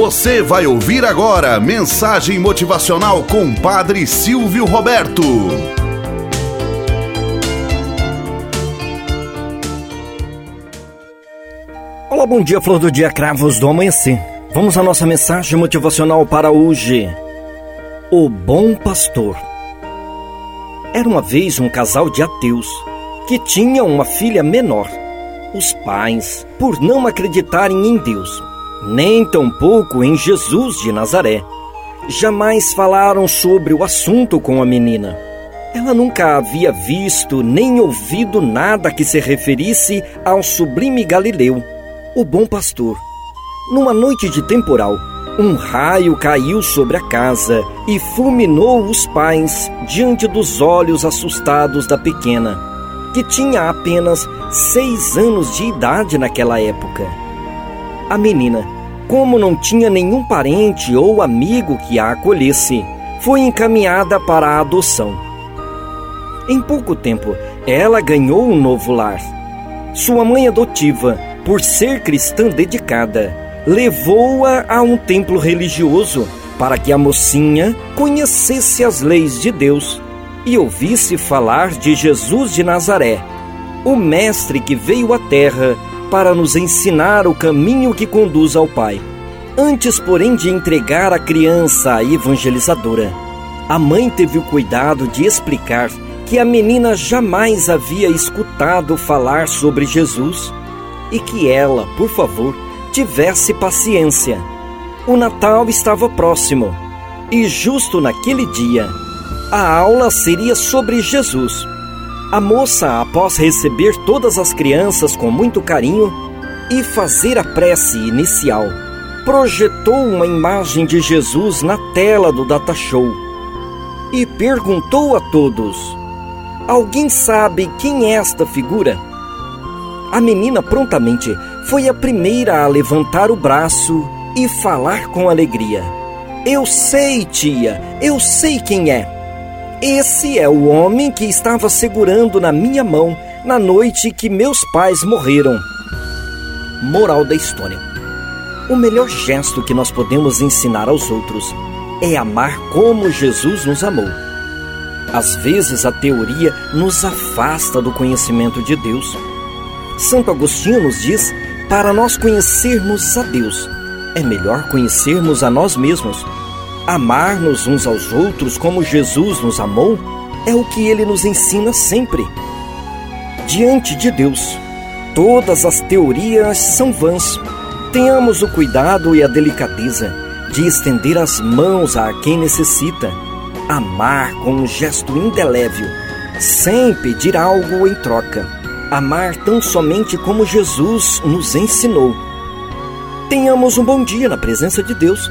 Você vai ouvir agora mensagem motivacional com Padre Silvio Roberto. Olá, bom dia, flor do dia, cravos do amanhecer. Vamos à nossa mensagem motivacional para hoje. O Bom Pastor. Era uma vez um casal de ateus que tinha uma filha menor. Os pais, por não acreditarem em Deus, nem tampouco em Jesus de Nazaré, jamais falaram sobre o assunto com a menina. Ela nunca havia visto nem ouvido nada que se referisse ao sublime Galileu, o bom pastor. Numa noite de temporal, um raio caiu sobre a casa e fulminou os pais diante dos olhos assustados da pequena, que tinha apenas seis anos de idade naquela época. A menina, como não tinha nenhum parente ou amigo que a acolhesse, foi encaminhada para a adoção. Em pouco tempo, ela ganhou um novo lar. Sua mãe adotiva, por ser cristã dedicada, levou-a a um templo religioso para que a mocinha conhecesse as leis de Deus e ouvisse falar de Jesus de Nazaré, o Mestre que veio à Terra para nos ensinar o caminho que conduz ao Pai. Antes, porém, de entregar a criança à evangelizadora, a mãe teve o cuidado de explicar que a menina jamais havia escutado falar sobre Jesus e que ela, por favor, tivesse paciência. O Natal estava próximo e, justo naquele dia, a aula seria sobre Jesus. A moça, após receber todas as crianças com muito carinho e fazer a prece inicial, projetou uma imagem de Jesus na tela do data show e perguntou a todos: Alguém sabe quem é esta figura? A menina prontamente foi a primeira a levantar o braço e falar com alegria. Eu sei, tia, eu sei quem é. Esse é o homem que estava segurando na minha mão na noite que meus pais morreram. Moral da história: O melhor gesto que nós podemos ensinar aos outros é amar como Jesus nos amou. Às vezes a teoria nos afasta do conhecimento de Deus. Santo Agostinho nos diz para nós conhecermos a Deus, é melhor conhecermos a nós mesmos. Amar-nos uns aos outros como Jesus nos amou é o que ele nos ensina sempre. Diante de Deus, todas as teorias são vãs. Tenhamos o cuidado e a delicadeza de estender as mãos a quem necessita, amar com um gesto indelével, sem pedir algo em troca amar tão somente como Jesus nos ensinou. Tenhamos um bom dia na presença de Deus